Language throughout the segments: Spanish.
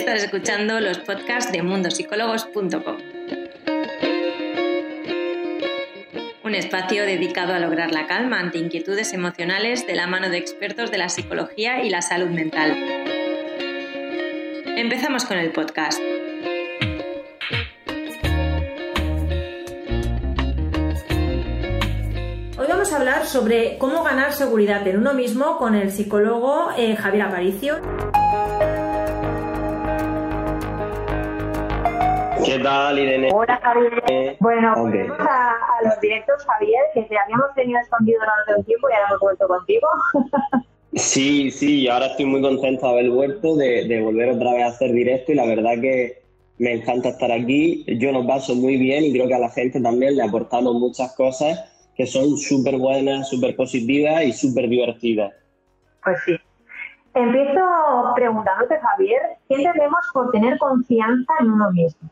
Estás escuchando los podcasts de mundosicólogos.com. Un espacio dedicado a lograr la calma ante inquietudes emocionales de la mano de expertos de la psicología y la salud mental. Empezamos con el podcast. Vamos a hablar sobre cómo ganar seguridad en uno mismo con el psicólogo eh, Javier Aparicio. ¿Qué tal, Irene? Hola, Javier. Bueno, volvemos a, los directos, Javier, que te habíamos tenido escondido durante un tiempo y ahora hemos vuelto contigo. sí, sí, ahora estoy muy contento de haber vuelto, de, volver otra vez a hacer directo y la verdad que me encanta estar aquí. Yo lo paso muy bien y creo que a la gente también le aportado muchas cosas que son súper buenas, súper positivas y súper divertidas. Pues sí. Empiezo preguntándote, Javier, ¿qué entendemos por tener confianza en uno mismo?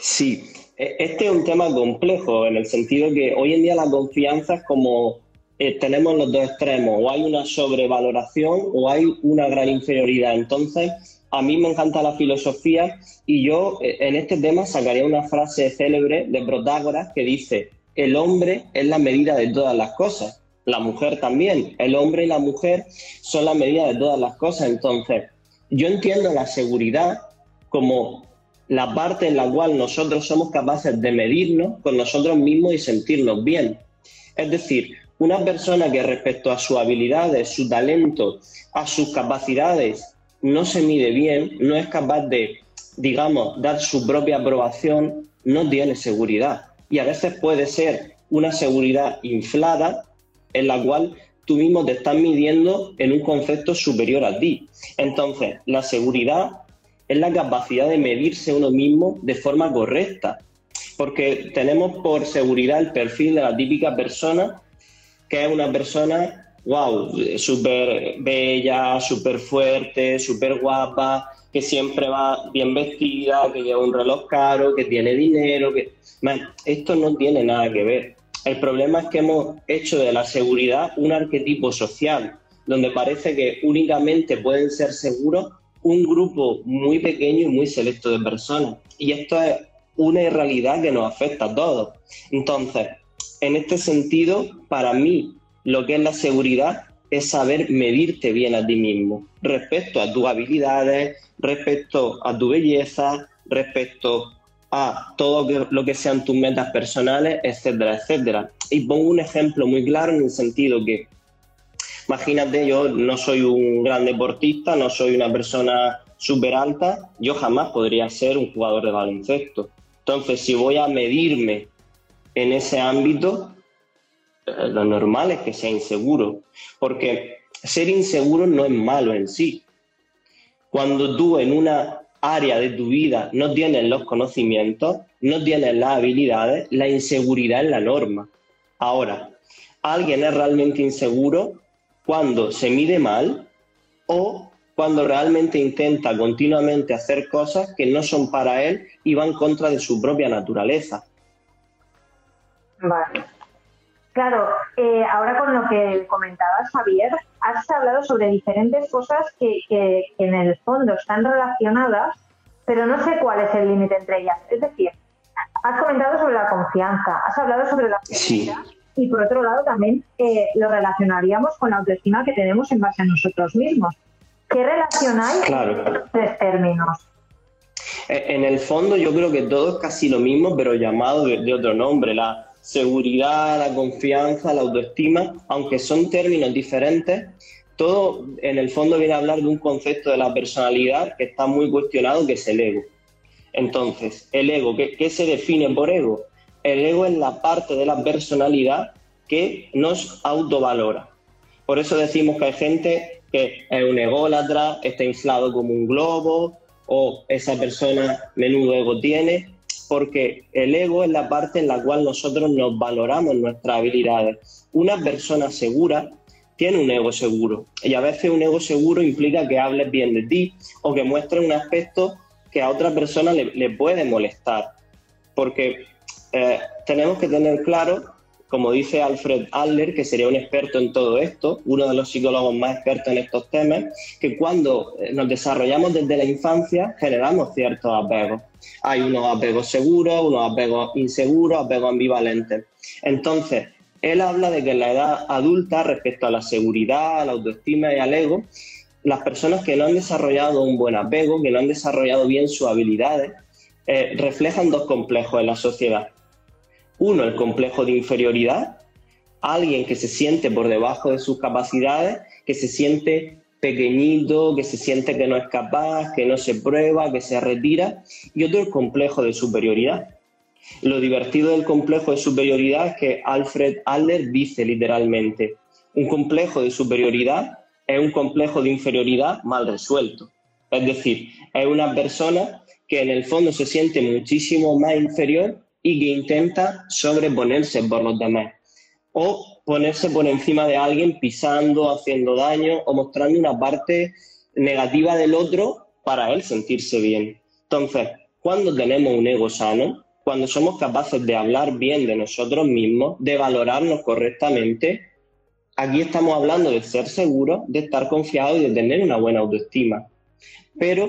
Sí, e, este es un tema complejo en el sentido que hoy en día la confianza es como eh, tenemos los dos extremos, o hay una sobrevaloración o hay una gran inferioridad. Entonces, a mí me encanta la filosofía y yo eh, en este tema sacaría una frase célebre de Protágoras que dice, el hombre es la medida de todas las cosas, la mujer también, el hombre y la mujer son la medida de todas las cosas. Entonces, yo entiendo la seguridad como la parte en la cual nosotros somos capaces de medirnos con nosotros mismos y sentirnos bien. Es decir, una persona que respecto a sus habilidades, su talento, a sus capacidades, no se mide bien, no es capaz de, digamos, dar su propia aprobación, no tiene seguridad. Y a veces puede ser una seguridad inflada en la cual tú mismo te estás midiendo en un concepto superior a ti. Entonces, la seguridad es la capacidad de medirse uno mismo de forma correcta. Porque tenemos por seguridad el perfil de la típica persona que es una persona, wow, súper bella, súper fuerte, súper guapa, que siempre va bien vestida, que lleva un reloj caro, que tiene dinero, que... esto no tiene nada que ver. El problema es que hemos hecho de la seguridad un arquetipo social, donde parece que únicamente pueden ser seguros un grupo muy pequeño y muy selecto de personas. Y esto es una realidad que nos afecta a todos. Entonces, en este sentido, para mí, lo que es la seguridad es saber medirte bien a ti mismo respecto a tus habilidades, respecto a tu belleza, respecto a todo lo que sean tus metas personales, etcétera, etcétera. Y pongo un ejemplo muy claro en el sentido que Imagínate, yo no soy un gran deportista, no soy una persona súper alta, yo jamás podría ser un jugador de baloncesto. Entonces, si voy a medirme en ese ámbito, eh, lo normal es que sea inseguro, porque ser inseguro no es malo en sí. Cuando tú en una área de tu vida no tienes los conocimientos, no tienes las habilidades, la inseguridad es la norma. Ahora, alguien es realmente inseguro cuando se mide mal o cuando realmente intenta continuamente hacer cosas que no son para él y van contra de su propia naturaleza. Vale. Claro, eh, ahora con lo que comentabas, Javier, has hablado sobre diferentes cosas que, en el fondo están relacionadas, pero no sé cuál es el límite entre ellas. Es decir, has comentado sobre la confianza, has hablado sobre la sí y por otro lado también eh, lo relacionaríamos con la autoestima que tenemos en base a nosotros mismos. ¿Qué relación hay claro. estos tres términos? Eh, en el fondo yo creo que todo es casi lo mismo, pero llamado de, otro nombre. La seguridad, la confianza, la autoestima, aunque son términos diferentes, todo en el fondo viene a hablar de un concepto de la personalidad que está muy cuestionado, que es el ego. Entonces, el ego, qué se define por ego? El ego es la parte de la personalidad que nos autovalora. Por eso decimos que hay gente que es un ególatra, está inflado como un globo, o esa persona menudo ego tiene, porque el ego es la parte en la cual nosotros nos valoramos nuestras habilidades. Una persona segura tiene un ego seguro, y a veces un ego seguro implica que hables bien de ti o que muestres un aspecto que a otra persona le, le puede molestar, porque eh, tenemos que tener claro como dice Alfred Adler, que sería un experto en todo esto, uno de los psicólogos más expertos en estos temas, que cuando eh, nos desarrollamos desde la infancia generamos ciertos apegos. Hay unos apegos seguros, unos apegos inseguros, apegos ambivalentes. Entonces, él habla de que en la edad adulta, respecto a la seguridad, a la autoestima y al ego, las personas que no han desarrollado un buen apego, que no han desarrollado bien sus habilidades, eh, reflejan dos complejos en la sociedad. Uno, el complejo de inferioridad, alguien que se siente por debajo de sus capacidades, que se siente pequeñito, que se siente que no es capaz, que no se prueba, que se retira, y otro el complejo de superioridad. Lo divertido del complejo de superioridad es que Alfred Adler dice literalmente, un complejo de superioridad es un complejo de inferioridad mal resuelto. Es decir, es una persona que en el fondo se siente muchísimo más inferior y que intenta sobreponerse por los demás o ponerse por encima de alguien pisando, haciendo daño o mostrando una parte negativa del otro para él sentirse bien. Entonces, cuando tenemos un ego sano, cuando somos capaces de hablar bien de nosotros mismos, de valorarnos correctamente, aquí estamos hablando de ser seguros, de estar confiados y de tener una buena autoestima. Pero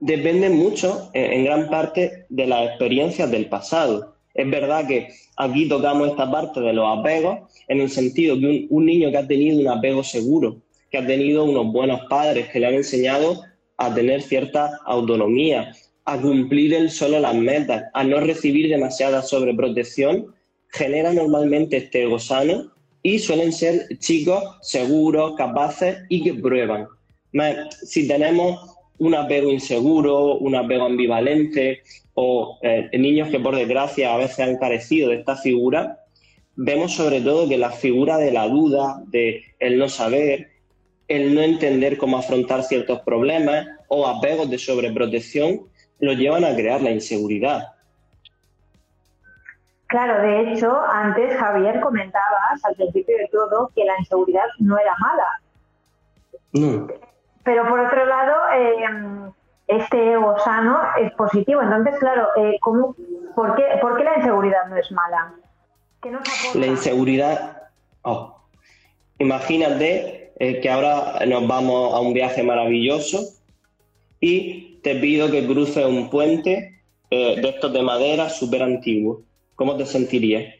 depende mucho, en gran parte, de las experiencias del pasado. Es verdad que aquí tocamos esta parte de los apegos, en el sentido que un, niño que ha tenido un apego seguro, que ha tenido unos buenos padres que le han enseñado a tener cierta autonomía, a cumplir él solo las metas, a no recibir demasiada sobreprotección, genera normalmente este ego sano y suelen ser chicos seguros, capaces y que prueban. Si tenemos un apego inseguro, un apego ambivalente o eh, niños que por desgracia a veces han carecido de esta figura, vemos sobre todo que la figura de la duda, de el no saber, el no entender cómo afrontar ciertos problemas o apegos de sobreprotección, lo llevan a crear la inseguridad. Claro, de hecho, antes Javier comentabas al principio de todo que la inseguridad no era mala. No. Pero por otro lado, eh, este ego sano es positivo. Entonces, claro, eh, por, qué, la inseguridad no es mala? la inseguridad. Oh, imagínate eh, que ahora nos vamos a un viaje maravilloso y te pido que cruces un puente de estos de madera súper antiguo. ¿Cómo te sentirías?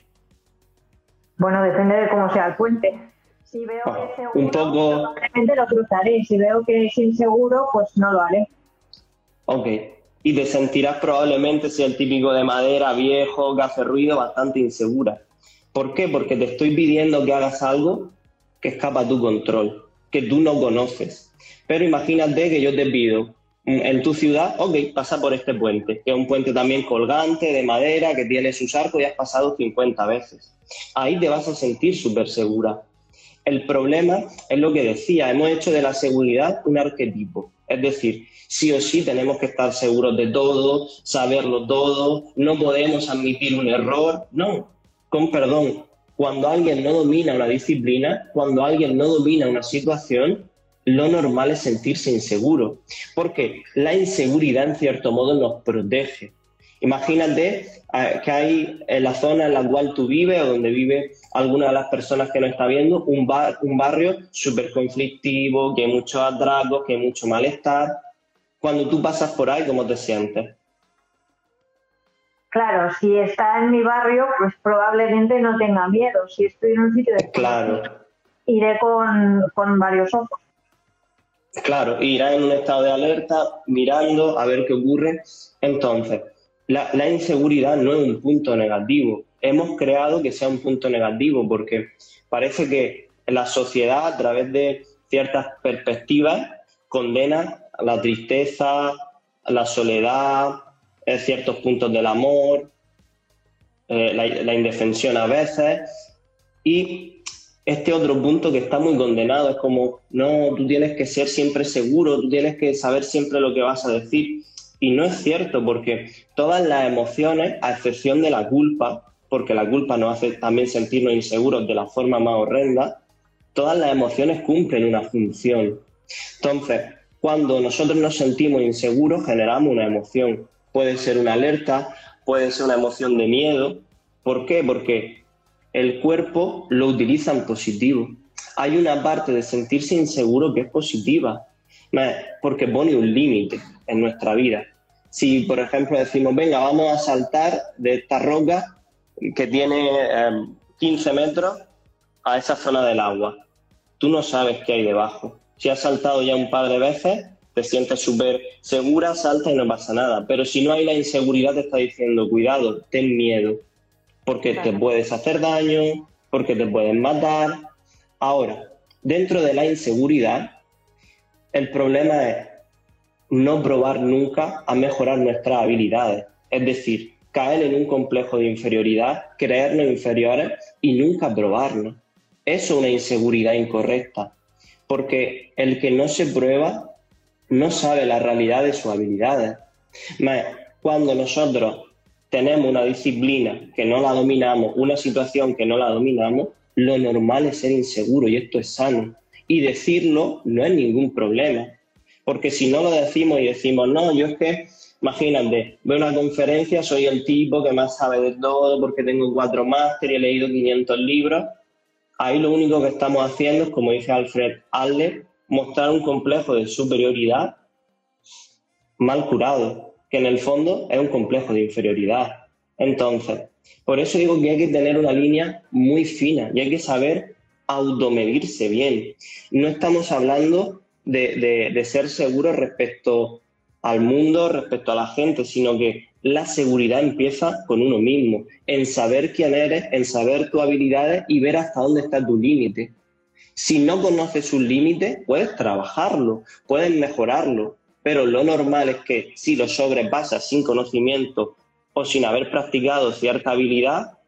Bueno, depende de cómo sea el puente. Si veo que es seguro, un poco... probablemente lo cruzaré. Si veo que es inseguro, pues no lo haré. Ok. Y te sentirás probablemente, si el típico de madera, viejo, que hace ruido, bastante insegura. ¿Por qué? Porque te estoy pidiendo que hagas algo que escapa a tu control, que tú no conoces. Pero imagínate que yo te pido mm, en tu ciudad, ok, pasa por este puente, que es un puente también colgante, de madera, que tiene sus arcos y has pasado 50 veces. Ahí te vas a sentir súper segura. El problema es lo que decía, hemos hecho de la seguridad un arquetipo. Es decir, sí o sí tenemos que estar seguros de todo, saberlo todo, no podemos admitir un error. No, con perdón, cuando alguien no domina una disciplina, cuando alguien no domina una situación, lo normal es sentirse inseguro, porque la inseguridad en cierto modo nos protege. Imagínate eh, que hay en la zona en la cual tú vives o donde vive alguna de las personas que nos está viendo, un, un barrio súper conflictivo, que hay muchos atracos, que hay mucho malestar. Cuando tú pasas por ahí, ¿cómo te sientes? Claro, si está en mi barrio, pues probablemente no tenga miedo. Si estoy en un sitio de claro. iré con, con varios ojos. Claro, irá en un estado de alerta, mirando a ver qué ocurre. Entonces, la, inseguridad no es un punto negativo. Hemos creado que sea un punto negativo porque parece que la sociedad, a través de ciertas perspectivas, condena la tristeza, la soledad, eh, ciertos puntos del amor, eh, la, la, indefensión a veces. Y este otro punto que está muy condenado es como, no, tú tienes que ser siempre seguro, tú tienes que saber siempre lo que vas a decir. Y no es cierto, porque todas las emociones, a excepción de la culpa, porque la culpa nos hace también sentirnos inseguros de la forma más horrenda, todas las emociones cumplen una función. Entonces, cuando nosotros nos sentimos inseguros, generamos una emoción. Puede ser una alerta, puede ser una emoción de miedo. ¿Por qué? Porque el cuerpo lo utiliza en positivo. Hay una parte de sentirse inseguro que es positiva, porque pone un límite en nuestra vida. Si, por ejemplo, decimos, venga, vamos a saltar de esta roca que tiene 15 em, metros a esa zona del agua, tú no sabes qué hay debajo. Si has saltado ya un par de veces, te sientes súper segura, salta y no pasa nada. Pero si no hay la inseguridad, te está diciendo, cuidado, ten miedo, porque te puedes hacer daño, porque te pueden matar. Ahora, dentro de la inseguridad, el problema es no probar nunca a mejorar nuestras habilidades. Es decir, caer en un complejo de inferioridad, creernos inferiores y nunca probarnos. Eso es una inseguridad incorrecta, porque el que no se prueba no sabe la realidad de sus habilidades. Cuando nosotros tenemos una disciplina que no la dominamos, una situación que no la dominamos, lo normal es ser inseguro y esto es sano. Y decirlo no es ningún problema. Porque si no lo decimos y decimos, no, yo es que, imagínate, veo una conferencia, soy el tipo que más sabe de todo porque tengo cuatro máster y he leído 500 libros. Ahí lo único que estamos haciendo es, como dice Alfred Adler, mostrar un complejo de superioridad mal curado, que en el fondo es un complejo de inferioridad. Entonces, por eso digo que hay que tener una línea muy fina y hay que saber automedirse bien. No estamos hablando de, ser seguros respecto al mundo, respecto a la gente, sino que la seguridad empieza con uno mismo, en saber quién eres, en saber tus habilidades y ver hasta dónde está tu límite. Si no conoces un límite, puedes trabajarlo, puedes mejorarlo, pero lo normal es que si lo sobrepasas sin conocimiento o sin haber practicado cierta habilidad,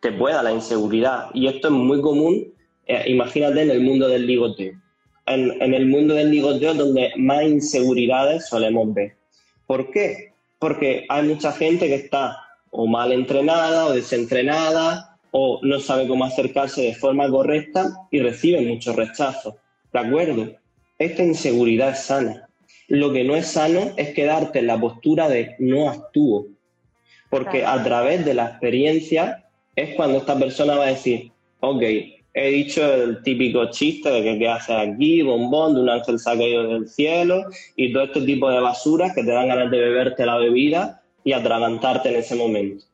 te pueda la inseguridad. Y esto es muy común, eh, imagínate en el mundo del ligoteo en, el mundo del ligoteo donde más inseguridades solemos ver. ¿Por qué? Porque hay mucha gente que está o mal entrenada o desentrenada o no sabe cómo acercarse de forma correcta y recibe muchos rechazos. ¿De acuerdo? Esta inseguridad es sana. Lo que no es sano es quedarte en la postura de no actúo. Porque a través de la experiencia es cuando esta persona va a decir, ok, he dicho el típico chiste de que qué haces aquí, bombón, de un ángel caído del cielo y todo este tipo de basuras que te dan ganas de beberte la bebida y atragantarte en ese momento.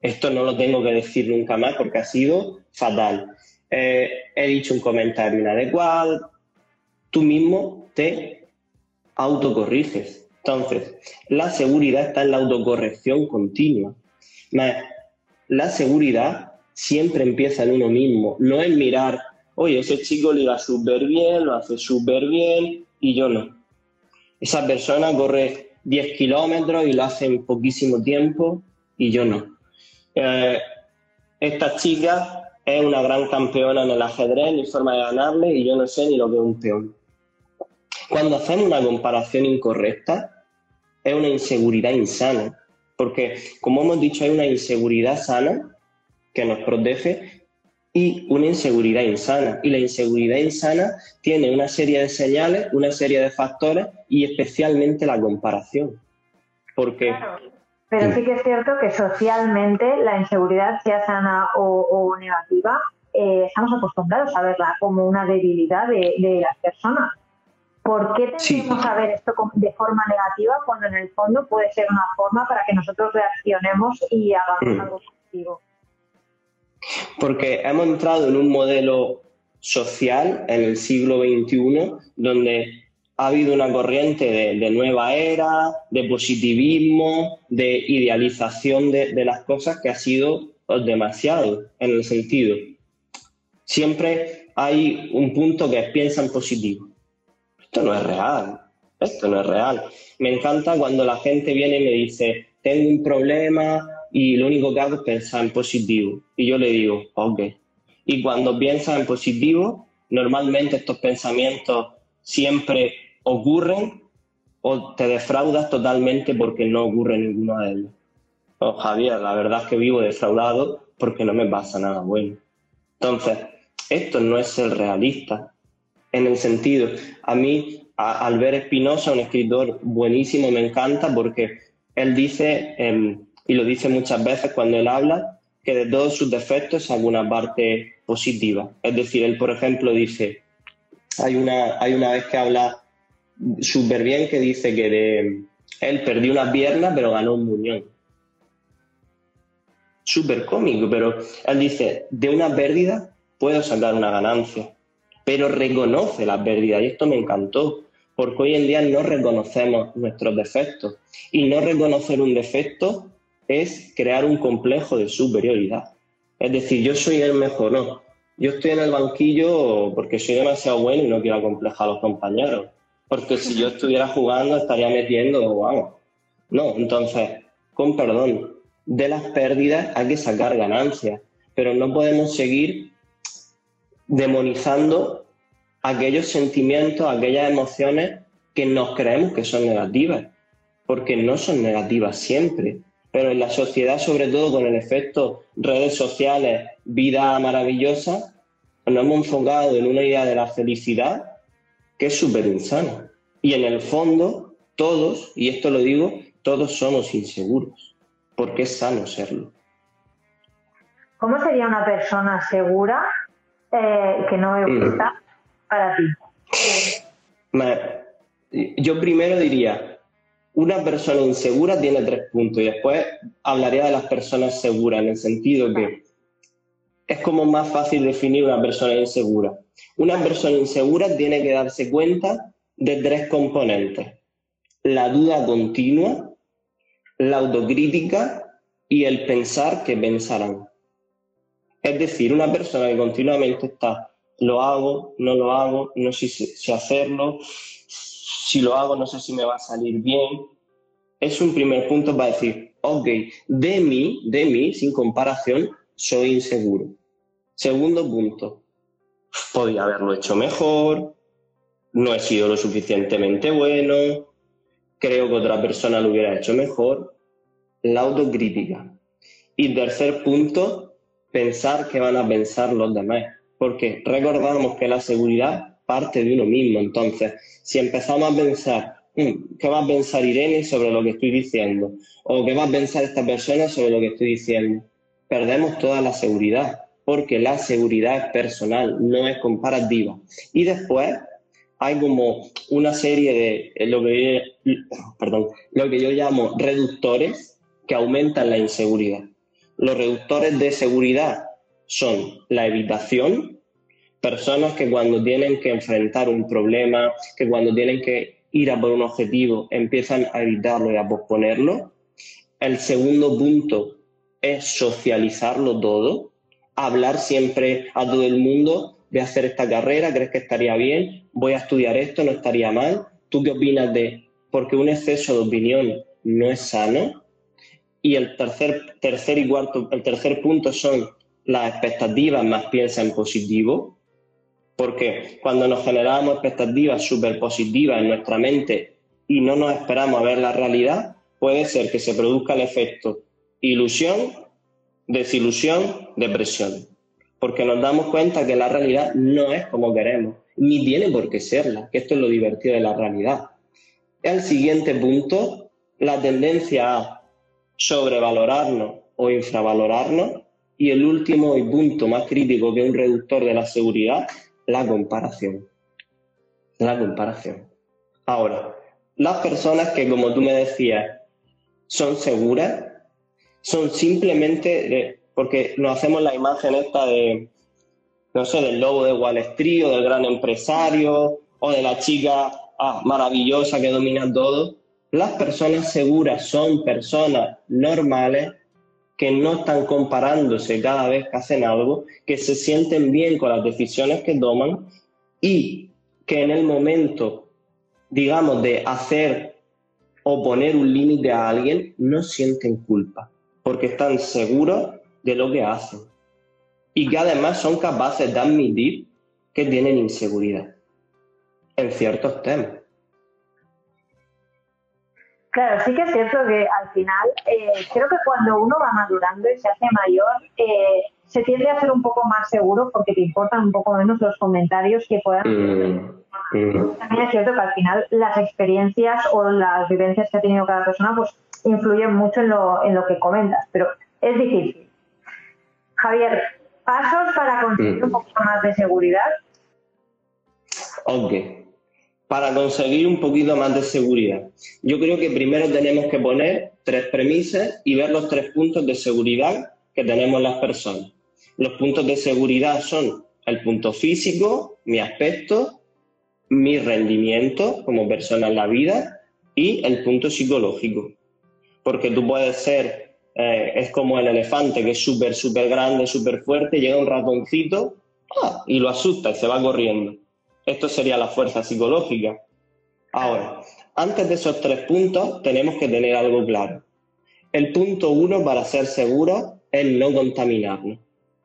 Esto no lo tengo que decir nunca más porque ha sido fatal. Eh, he dicho un comentario inadecuado, tú mismo te autocorriges. Entonces, la seguridad está en la autocorrección continua. La seguridad siempre empieza en uno mismo, no en mirar, oye, ese chico le va súper bien, lo hace súper bien y yo no. Esa persona corre 10 kilómetros y lo hace en poquísimo tiempo y yo no. Eh, esta chica es una gran campeona en el ajedrez, mi forma de ganarle y yo no sé ni lo que es un peón. Cuando hacemos una comparación incorrecta, es una inseguridad insana, porque como hemos dicho, hay una inseguridad sana que nos protege y una inseguridad insana. Y la inseguridad insana tiene una serie de señales, una serie de factores y especialmente la comparación. Porque... Pero sí que es cierto que socialmente la inseguridad, sea sana o, negativa, eh, estamos acostumbrados a verla como una debilidad de, las personas. ¿Por qué tenemos que ver esto de forma negativa cuando en el fondo puede ser una forma para que nosotros reaccionemos y hagamos mm. algo positivo? Porque hemos entrado en un modelo social en el siglo XXI donde ha habido una corriente de, nueva era, de positivismo, de idealización de, las cosas que ha sido demasiado en el sentido. Siempre hay un punto que piensa en positivo. Esto no es real, esto no es real. Me encanta cuando la gente viene y me dice, tengo un problema, y lo único que hago es pensar en positivo. Y yo le digo, ok. Y cuando piensas en positivo, normalmente estos pensamientos siempre ocurren o te defraudas totalmente porque no ocurre ninguno de ellos. Oh, Javier, la verdad es que vivo defraudado porque no me pasa nada bueno. Entonces, esto no es ser realista. En el sentido, a mí, Albert Espinosa, un escritor buenísimo, me encanta porque él dice, em, y lo dice muchas veces cuando él habla, que de todos sus defectos es alguna parte positiva. Es decir, él, por ejemplo, dice, hay una, hay una vez que habla súper bien que dice que de, él perdió una pierna pero ganó un muñón. Súper cómico, pero él dice, de una pérdida puedo sacar una ganancia, pero reconoce la pérdida y esto me encantó, porque hoy en día no reconocemos nuestros defectos y no reconocer un defecto es crear un complejo de superioridad. Es decir, yo soy el mejor, no. Yo estoy en el banquillo porque soy demasiado bueno y no quiero acomplejar a los compañeros. Porque si yo estuviera jugando estaría metiendo, vamos. No, entonces, con perdón, de las pérdidas hay que sacar ganancias, pero no podemos seguir demonizando aquellos sentimientos, aquellas emociones que nos creemos que son negativas, porque no son negativas siempre pero en la sociedad, sobre todo con el efecto redes sociales, vida maravillosa, nos hemos enfocado en una idea de la felicidad que es súper insana. Y en el fondo, todos, y esto lo digo, todos somos inseguros, porque es sano serlo. ¿Cómo sería una persona segura eh, que no me gusta mm. para ti? Yo primero diría, una persona insegura tiene tres puntos y después hablaría de las personas seguras en el sentido que es como más fácil definir una persona insegura. Una persona insegura tiene que darse cuenta de tres componentes. La duda continua, la autocrítica y el pensar que pensarán. Es decir, una persona que continuamente está, lo hago, no lo hago, no sé si hacerlo, si lo hago no sé si me va a salir bien. Es un primer punto para decir, ok, de mí, de mí, sin comparación, soy inseguro. Segundo punto, podía haberlo hecho mejor, no he sido lo suficientemente bueno, creo que otra persona lo hubiera hecho mejor. La autocrítica. Y tercer punto, pensar que van a pensar los demás. Porque recordamos que la seguridad parte de uno mismo. Entonces, si empezamos a pensar, mm, ¿qué va a pensar Irene sobre lo que estoy diciendo? ¿O qué va a pensar esta persona sobre lo que estoy diciendo? Perdemos toda la seguridad, porque la seguridad es personal, no es comparativa. Y después hay como una serie de eh, lo que perdón, lo que yo llamo reductores que aumentan la inseguridad. Los reductores de seguridad son la evitación, personas que cuando tienen que enfrentar un problema, que cuando tienen que ir a por un objetivo, empiezan a evitarlo y a posponerlo. El segundo punto es socializarlo todo, hablar siempre a todo el mundo de hacer esta carrera, crees que estaría bien, voy a estudiar esto, no estaría mal. ¿Tú qué opinas de? Porque un exceso de opinión no es sano. Y el tercer, tercer y cuarto, el tercer punto son las expectativas más piensa en positivo. Porque cuando nos generamos expectativas súper positivas en nuestra mente y no nos esperamos a ver la realidad, puede ser que se produzca el efecto ilusión, desilusión, depresión. Porque nos damos cuenta que la realidad no es como queremos, ni tiene por qué serla, que esto es lo divertido de la realidad. El siguiente punto, la tendencia a sobrevalorarnos o infravalorarnos. Y el último y punto más crítico que un reductor de la seguridad la comparación. La comparación. Ahora, las personas que, como tú me decías, son seguras, son simplemente, porque nos hacemos la imagen esta de, no sé, del lobo de Wall Street o del gran empresario o de la chica ah, maravillosa que domina todo. Las personas seguras son personas normales que no están comparándose cada vez que hacen algo, que se sienten bien con las decisiones que toman y que en el momento, digamos, de hacer o poner un límite a alguien, no sienten culpa, porque están seguros de lo que hacen y que además son capaces de admitir que tienen inseguridad en ciertos temas. Claro, sí que es cierto que al final eh, creo que cuando uno va madurando y se hace mayor, eh, se tiende a ser un poco más seguro porque te importan un poco menos los comentarios que puedan. Mm, mm. También es cierto que al final las experiencias o las vivencias que ha tenido cada persona pues influyen mucho en lo, en lo que comentas, pero es difícil. Javier, pasos para conseguir un poco más de seguridad. Ok. Para conseguir un poquito más de seguridad. Yo creo que primero tenemos que poner tres premisas y ver los tres puntos de seguridad que tenemos las personas. Los puntos de seguridad son el punto físico, mi aspecto, mi rendimiento como persona en la vida y el punto psicológico. Porque tú puedes ser, eh, es como el elefante que es súper, súper grande, súper fuerte, llega un ratoncito ¡ah! y lo asusta y se va corriendo. Esto sería la fuerza psicológica. Ahora, antes de esos tres puntos tenemos que tener algo claro. El punto uno para ser seguro es no contaminarnos.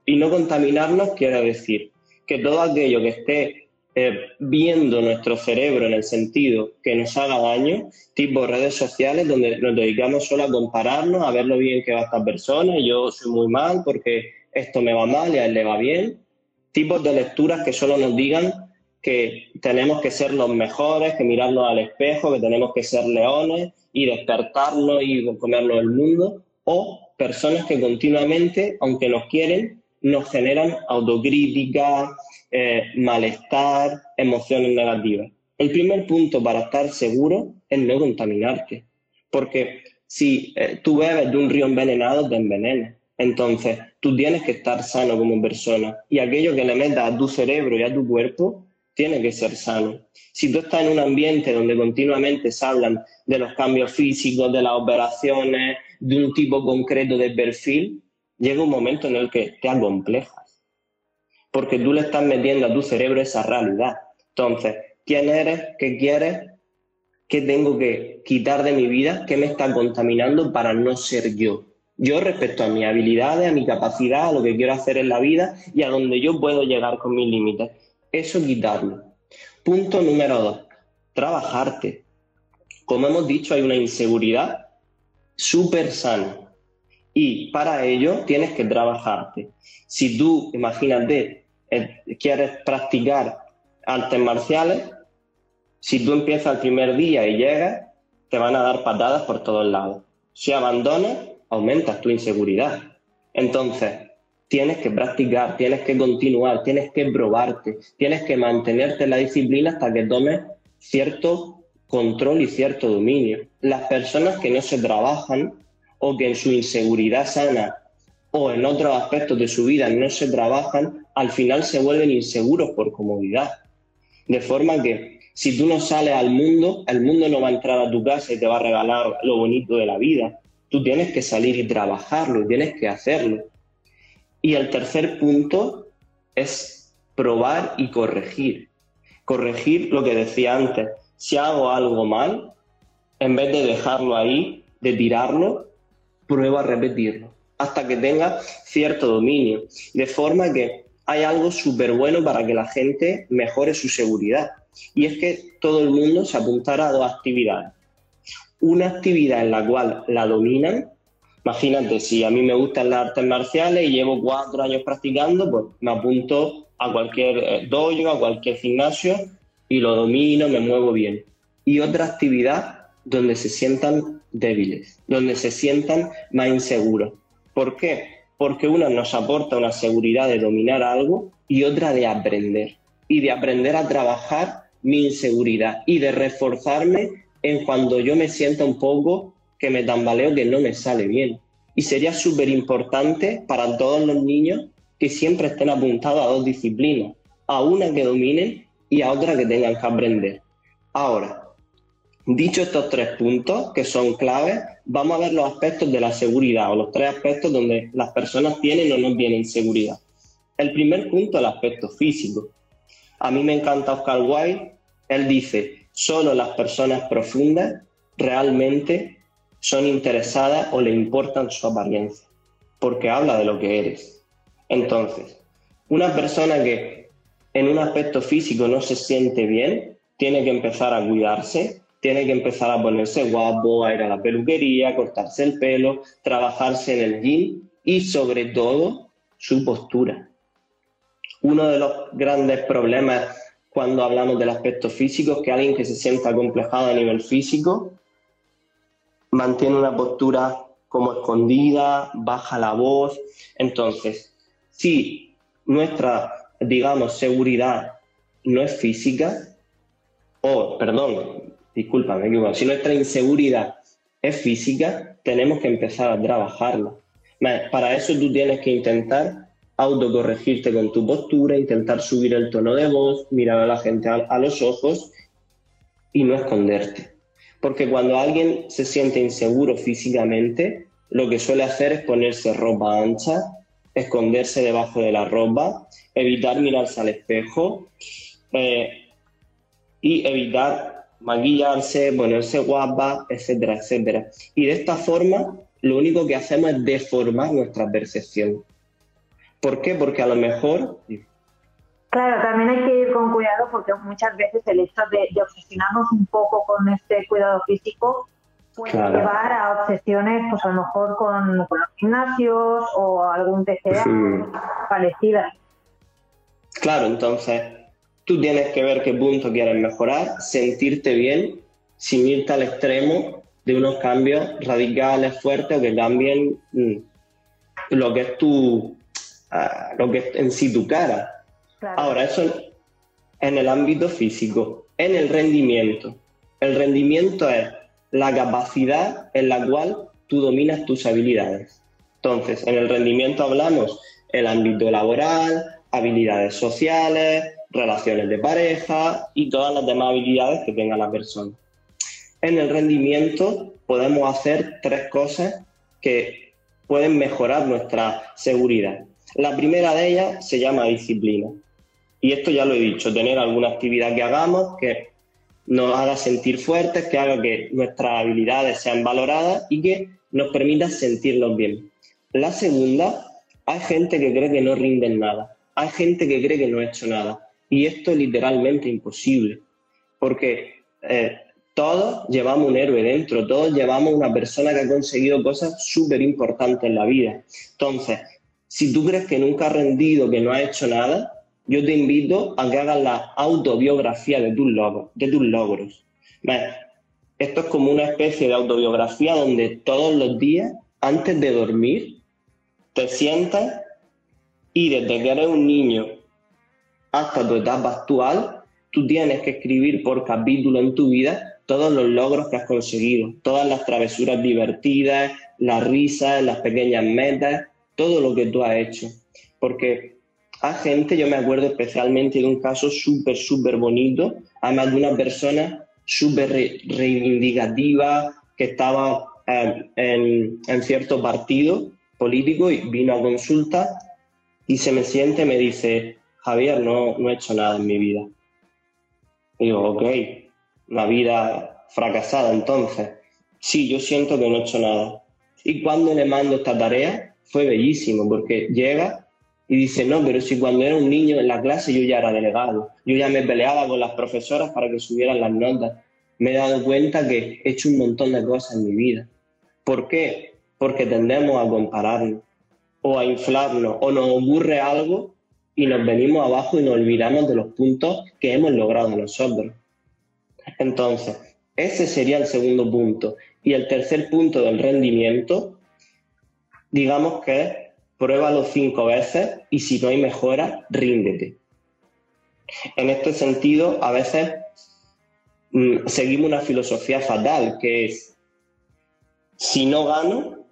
Y no contaminarnos quiere decir que todo aquello que esté eh, viendo nuestro cerebro en el sentido que nos haga daño, tipo redes sociales donde nos dedicamos solo a compararnos, a ver lo bien que va esta persona, yo soy muy mal porque esto me va mal y a él le va bien, tipos de lecturas que solo nos digan que tenemos que ser los mejores, que mirarnos al espejo, que tenemos que ser leones y despertarnos y comernos el mundo, o personas que continuamente, aunque nos quieren, nos generan autocrítica, eh, malestar, emociones negativas. El primer punto para estar seguro es no contaminarte, porque si eh, tú bebes de un río envenenado, te envenenas. Entonces, tú tienes que estar sano como persona y aquello que le metas a tu cerebro y a tu cuerpo tiene que ser sano. Si tú estás en un ambiente donde continuamente se hablan de los cambios físicos, de las operaciones, de un tipo concreto de perfil, llega un momento en el que te acomplejas. Porque tú le estás metiendo a tu cerebro esa realidad. Entonces, ¿quién eres? ¿Qué quieres? ¿Qué tengo que quitar de mi vida? ¿Qué me está contaminando para no ser yo? Yo respecto a mis habilidades, a mi capacidad, a lo que quiero hacer en la vida y a donde yo puedo llegar con mis límites. Eso quitarlo. Punto número dos. Trabajarte. Como hemos dicho, hay una inseguridad súper sana. Y para ello tienes que trabajarte. Si tú, imagínate, eh, quieres practicar artes marciales, si tú empiezas el primer día y llegas, te van a dar patadas por todos lados. Si abandonas, aumentas tu inseguridad. Entonces, tienes que practicar, tienes que continuar, tienes que probarte, tienes que mantenerte en la disciplina hasta que tomes cierto control y cierto dominio. Las personas que no se trabajan o que en su inseguridad sana o en otros aspectos de su vida no se trabajan, al final se vuelven inseguros por comodidad. De forma que si tú no sales al mundo, el mundo no va a entrar a tu casa y te va a regalar lo bonito de la vida. Tú tienes que salir y trabajarlo, tienes que hacerlo. Y el tercer punto es probar y corregir. Corregir lo que decía antes. Si hago algo mal, en vez de dejarlo ahí, de tirarlo, prueba a repetirlo hasta que tenga cierto dominio. De forma que hay algo súper bueno para que la gente mejore su seguridad. Y es que todo el mundo se apuntara a dos actividades. Una actividad en la cual la dominan. Imagínate, si a mí me gustan las artes marciales y llevo cuatro años practicando, pues me apunto a cualquier eh, dojo, a cualquier gimnasio y lo domino, me muevo bien. Y otra actividad donde se sientan débiles, donde se sientan más inseguros. ¿Por qué? Porque una nos aporta una seguridad de dominar algo y otra de aprender. Y de aprender a trabajar mi inseguridad y de reforzarme en cuando yo me sienta un poco que me tambaleo, que no me sale bien. Y sería súper importante para todos los niños que siempre estén apuntados a dos disciplinas, a una que dominen y a otra que tengan que aprender. Ahora, Dicho estos tres puntos, que son claves, vamos a ver los aspectos de la seguridad o los tres aspectos donde las personas tienen o no tienen seguridad. El primer punto, el aspecto físico. A mí me encanta Oscar Wilde. Él dice, solo las personas profundas realmente son interesadas o le importan su apariencia, porque habla de lo que eres. Entonces, una persona que en un aspecto físico no se siente bien, tiene que empezar a cuidarse, tiene que empezar a ponerse guapo, a ir a la peluquería, cortarse el pelo, trabajarse en el gym y sobre todo su postura. Uno de los grandes problemas cuando hablamos del aspecto físico es que alguien que se sienta acomplejado a nivel físico mantiene una postura como escondida, baja la voz. Entonces, si nuestra, digamos, seguridad no es física, o, perdón, discúlpame, si nuestra inseguridad es física, tenemos que empezar a trabajarla. Para eso tú tienes que intentar autocorregirte con tu postura, intentar subir el tono de voz, mirar a la gente a, los ojos y no esconderte. Porque cuando alguien se siente inseguro físicamente, lo que suele hacer es ponerse ropa ancha, esconderse debajo de la ropa, evitar mirarse al espejo eh, y evitar maquillarse, ponerse guapa, etcétera, etcétera. Y de esta forma, lo único que hacemos es deformar nuestra percepción. ¿Por qué? Porque a lo mejor... Claro, también hay que ir con cuidado porque muchas veces el hecho de, obsesionarnos un poco con este cuidado físico puede llevar a obsesiones, pues a lo mejor con, los gimnasios o algún TCA parecida. Claro, entonces tú tienes que ver qué punto quieres mejorar, sentirte bien, sin irte al extremo de unos cambios radicales, fuertes o que cambien mm, lo que es tu, lo que es en sí tu cara. Ahora, eso en el ámbito físico, en el rendimiento. El rendimiento es la capacidad en la cual tú dominas tus habilidades. Entonces, en el rendimiento hablamos el ámbito laboral, habilidades sociales, relaciones de pareja y todas las demás habilidades que tenga la persona. En el rendimiento podemos hacer tres cosas que pueden mejorar nuestra seguridad. La primera de ellas se llama disciplina. Y esto ya lo he dicho, tener alguna actividad que hagamos que nos haga sentir fuertes, que haga que nuestras habilidades sean valoradas y que nos permita sentirnos bien. La segunda, hay gente que cree que no rinden nada, hay gente que cree que no ha hecho nada. Y esto es literalmente imposible, porque eh, todos llevamos un héroe dentro, todos llevamos una persona que ha conseguido cosas súper importantes en la vida. Entonces, si tú crees que nunca has rendido, que no has hecho nada, yo te invito a que hagas la autobiografía de tus logros. De. Esto es como una especie de autobiografía donde todos los días, antes de dormir, te sientas y desde que eres un niño hasta tu etapa actual, tú tienes que escribir por capítulo en tu vida todos los logros que has conseguido, todas las travesuras divertidas, las risas, las pequeñas metas, todo lo que tú has hecho. Porque hay gente, yo me acuerdo especialmente de un caso súper, súper bonito, además de una persona súper reivindicativa que estaba eh, en, en, cierto partido político y vino a consulta y se me siente y me dice, Javier, no, no he hecho nada en mi vida. Y digo, ok, una vida fracasada entonces. Sí, yo siento que no he hecho nada. Y cuando le mando esta tarea, fue bellísimo porque llega y dice, no, pero si cuando era un niño en la clase yo ya era delegado, yo ya me peleaba con las profesoras para que subieran las notas. Me he dado cuenta que he hecho un montón de cosas en mi vida. ¿Por qué? Porque tendemos a compararnos o a inflarnos o nos ocurre algo y nos venimos abajo y nos olvidamos de los puntos que hemos logrado nosotros. Entonces, ese sería el segundo punto. Y el tercer punto del rendimiento digamos que pruébalo cinco veces y si no hay mejora, ríndete. En este sentido, a veces mm, seguimos una filosofía fatal que es, si no gano,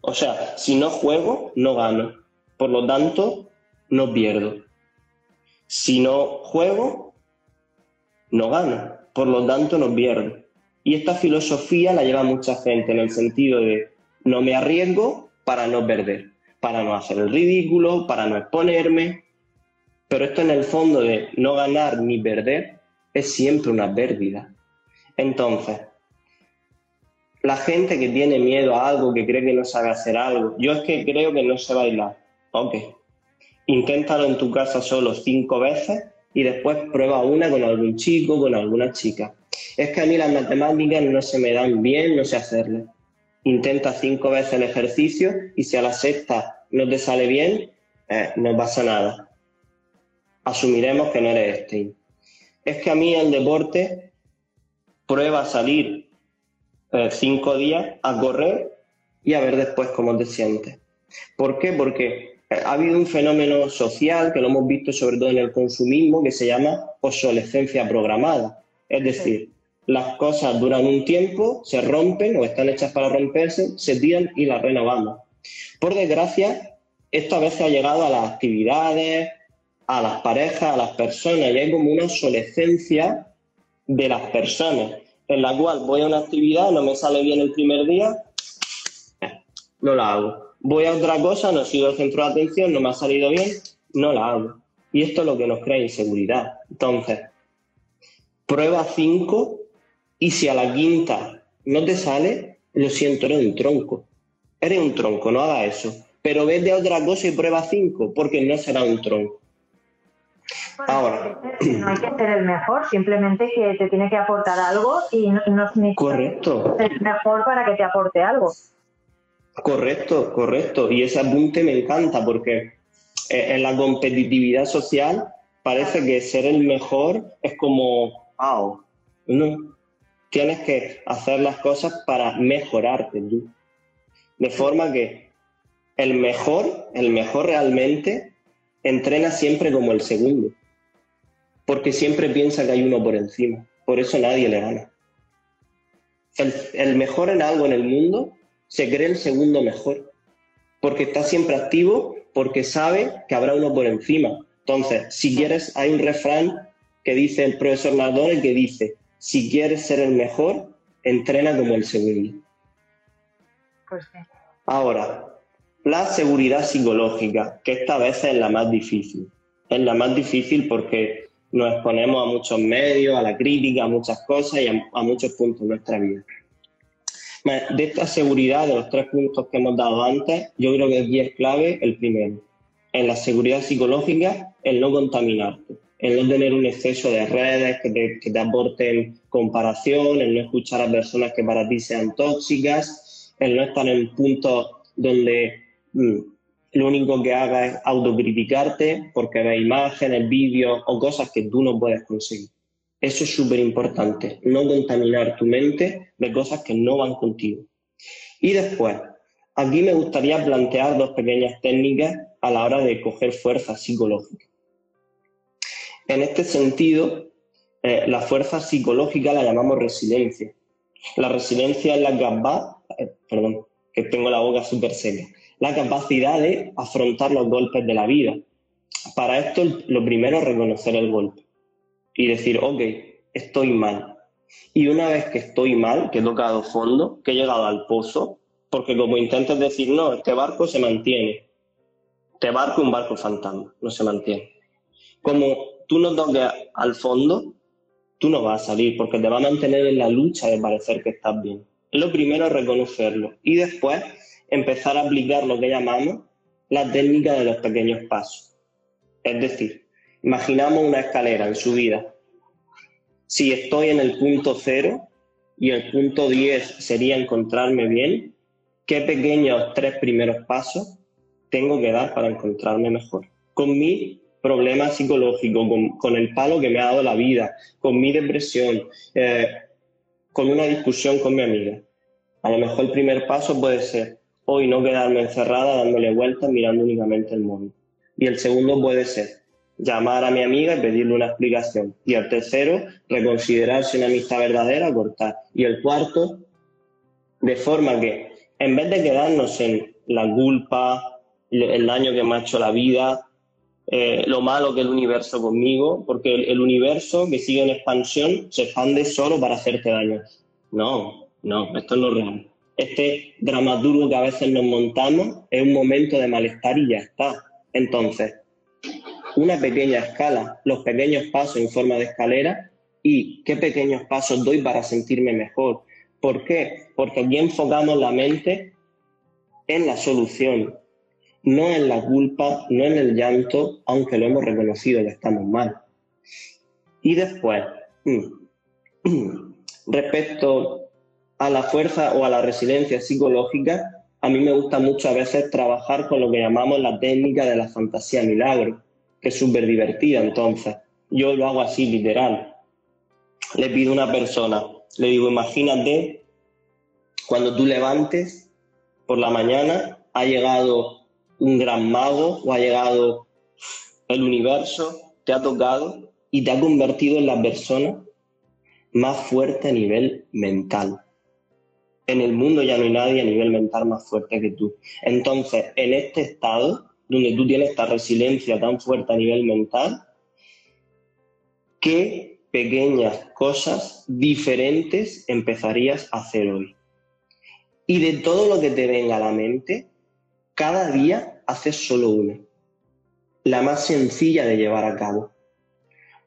o sea, si no juego, no gano. Por lo tanto, no pierdo. Si no juego, no gano. Por lo tanto, no pierdo. Y esta filosofía la lleva mucha gente en el sentido de no me arriesgo para no perder, para no hacer el ridículo, para no exponerme. Pero esto en el fondo de no ganar ni perder es siempre una pérdida. Entonces, la gente que tiene miedo a algo, que cree que no sabe hacer algo, yo es que creo que no sé bailar. Ok, inténtalo en tu casa solo cinco veces y después prueba una con algún chico, con alguna chica. Es que a mí las matemáticas no se me dan bien, no sé hacerlas intenta cinco veces el ejercicio y si a la sexta no te sale bien, eh, no pasa nada. Asumiremos que no eres este. Es que a mí el deporte prueba a salir eh, cinco días a correr y a ver después cómo te sientes. ¿Por qué? Porque ha habido un fenómeno social que lo hemos visto sobre todo en el consumismo que se llama obsolescencia programada. Es decir, las cosas duran un tiempo, se rompen o están hechas para romperse, se tiran y las renovamos. Por desgracia, esto a veces ha llegado a las actividades, a las parejas, a las personas, y hay como una obsolescencia de las personas, en la cual voy a una actividad, no me sale bien el primer día, no la hago. Voy a otra cosa, no sigo el centro de atención, no me ha salido bien, no la hago. Y esto es lo que nos crea inseguridad. Entonces, prueba cinco y si a la quinta no te sale, lo siento, eres un tronco. Eres un tronco, no hagas eso. Pero vete a otra cosa y prueba cinco, porque no será un tronco. Ahora. No hay que ser el mejor, simplemente que te tiene que aportar algo y no, no Correcto. el mejor para que te aporte algo. Correcto, correcto. Y ese apunte me encanta porque eh, en la competitividad social parece que ser el mejor es como, wow, no. Tienes que hacer las cosas para mejorarte tú. De forma que el mejor, el mejor realmente, entrena siempre como el segundo. Porque siempre piensa que hay uno por encima. Por eso nadie le gana. El, mejor en algo en el mundo se cree el segundo mejor, porque está siempre activo, porque sabe que habrá uno por encima. Entonces, si quieres, hay un refrán que dice el profesor Nardone que dice, si quieres ser el mejor, entrena como el segundo. Pues Ahora, la seguridad psicológica, que esta vez es la más difícil. Es la más difícil porque nos exponemos a muchos medios, a la crítica, a muchas cosas y a, a muchos puntos de nuestra vida. De esta seguridad, de los tres puntos que hemos dado antes, yo creo que aquí es clave el primero. En la seguridad psicológica, el no contaminarte, el no tener un exceso de redes que te, aporten comparación, el no escuchar a personas que para ti sean tóxicas, el no estar en puntos donde mm, lo único que haga es autocriticarte porque ves imágenes, vídeos o cosas que tú no puedes conseguir. Eso es súper importante, no contaminar tu mente de cosas que no van contigo. Y después, aquí me gustaría plantear dos pequeñas técnicas a la hora de coger fuerza psicológica. En este sentido, eh, la fuerza psicológica la llamamos resiliencia. La resiliencia es la capacidad, eh, perdón, que tengo la boca súper seca, la capacidad de afrontar los golpes de la vida. Para esto, lo primero es reconocer el golpe y decir, ok, estoy mal. Y una vez que estoy mal, que he tocado fondo, que he llegado al pozo, porque como intentas decir, no, este barco se mantiene. Este barco es un barco fantasma, no se mantiene. Como tú no toques al fondo, tú no vas a salir porque te va a mantener en la lucha de parecer que estás bien. Lo primero es reconocerlo y después empezar a aplicar lo que llamamos la técnica de los pequeños pasos. Es decir, Imaginamos una escalera en subida. Si estoy en el punto cero y el punto 10 sería encontrarme bien, ¿qué pequeños tres primeros pasos tengo que dar para encontrarme mejor? Con mi problema psicológico, con, el palo que me ha dado la vida, con mi depresión, eh, con una discusión con mi amiga. A lo mejor el primer paso puede ser hoy no quedarme encerrada dándole vueltas mirando únicamente el móvil. Y el segundo puede ser llamar a mi amiga y pedirle una explicación. Y el tercero, reconsiderar si una amistad verdadera, cortar. Y el cuarto, de forma que en vez de quedarnos en la culpa, el daño que me ha hecho la vida, eh, lo malo que el universo conmigo, porque el, universo que sigue en expansión se expande solo para hacerte daño. No, no, esto es real. Este dramaturgo que a veces nos montamos es un momento de malestar y ya está. Entonces, una pequeña escala, los pequeños pasos en forma de escalera y qué pequeños pasos doy para sentirme mejor. ¿Por qué? Porque aquí enfocamos la mente en la solución, no en la culpa, no en el llanto, aunque lo hemos reconocido que estamos mal. Y después, respecto a la fuerza o a la resiliencia psicológica, a mí me gusta mucho a veces trabajar con lo que llamamos la técnica de la fantasía milagro que es súper divertida. Entonces, yo lo hago así, literal. Le pido a una persona, le digo, imagínate cuando tú levantes por la mañana, ha llegado un gran mago o ha llegado el universo, te ha tocado y te ha convertido en la persona más fuerte a nivel mental. En el mundo ya no hay nadie a nivel mental más fuerte que tú. Entonces, en este estado, donde tú tienes esta resiliencia tan fuerte a nivel mental, ¿qué pequeñas cosas diferentes empezarías a hacer hoy? Y de todo lo que te venga a la mente, cada día haces solo una, la más sencilla de llevar a cabo.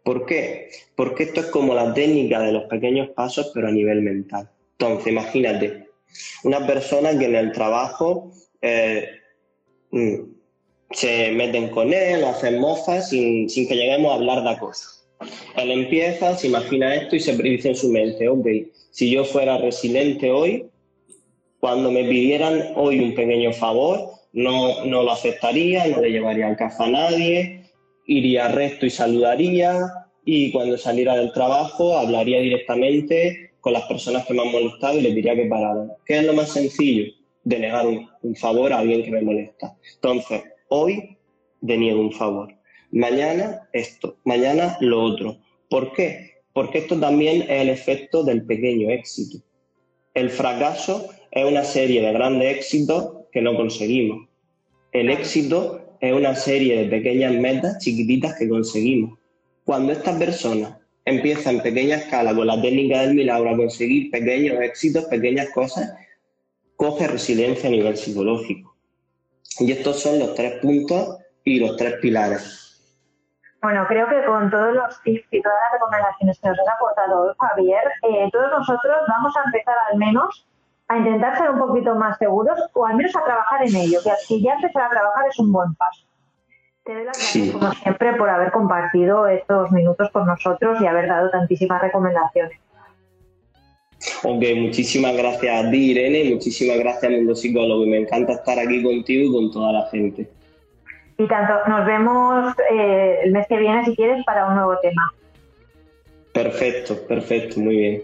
¿Por qué? Porque esto es como la técnica de los pequeños pasos, pero a nivel mental. Entonces, imagínate, una persona que en el trabajo eh, mm, se meten con él, hacen mofas sin, sin, que lleguemos a hablar de cosas. Él empieza, se imagina esto y se dice en su mente, ok, si yo fuera resiliente hoy, cuando me pidieran hoy un pequeño favor, no, no lo aceptaría, no le llevaría al café a nadie, iría resto y saludaría y cuando saliera del trabajo hablaría directamente con las personas que me han molestado y les diría que pararan. ¿Qué es lo más sencillo? De negar un, favor a alguien que me molesta. Entonces, hoy deniego un favor. Mañana esto, mañana lo otro. ¿Por qué? Porque esto también es el efecto del pequeño éxito. El fracaso es una serie de grandes éxitos que no conseguimos. El éxito es una serie de pequeñas metas chiquititas que conseguimos. Cuando esta persona empieza en pequeña escala con la técnica del milagro a conseguir pequeños éxitos, pequeñas cosas, coge resiliencia a nivel psicológico. Y estos son los tres puntos y los tres pilares. Bueno, creo que con todos los tips y todas las recomendaciones que nos ha aportado Javier, eh, todos nosotros vamos a empezar al menos a intentar ser un poquito más seguros o al menos a trabajar en ello, que si ya empezar a trabajar es un buen paso. Te doy las gracias, como siempre, por haber compartido estos minutos con nosotros y haber dado tantísimas recomendaciones. Ok, muchísimas gracias a ti, Irene, muchísimas gracias, Mundo Psicólogo, me encanta estar aquí contigo y con toda la gente. Y tanto, nos vemos eh, el mes que viene, si quieres, para un nuevo tema. Perfecto, perfecto, muy bien.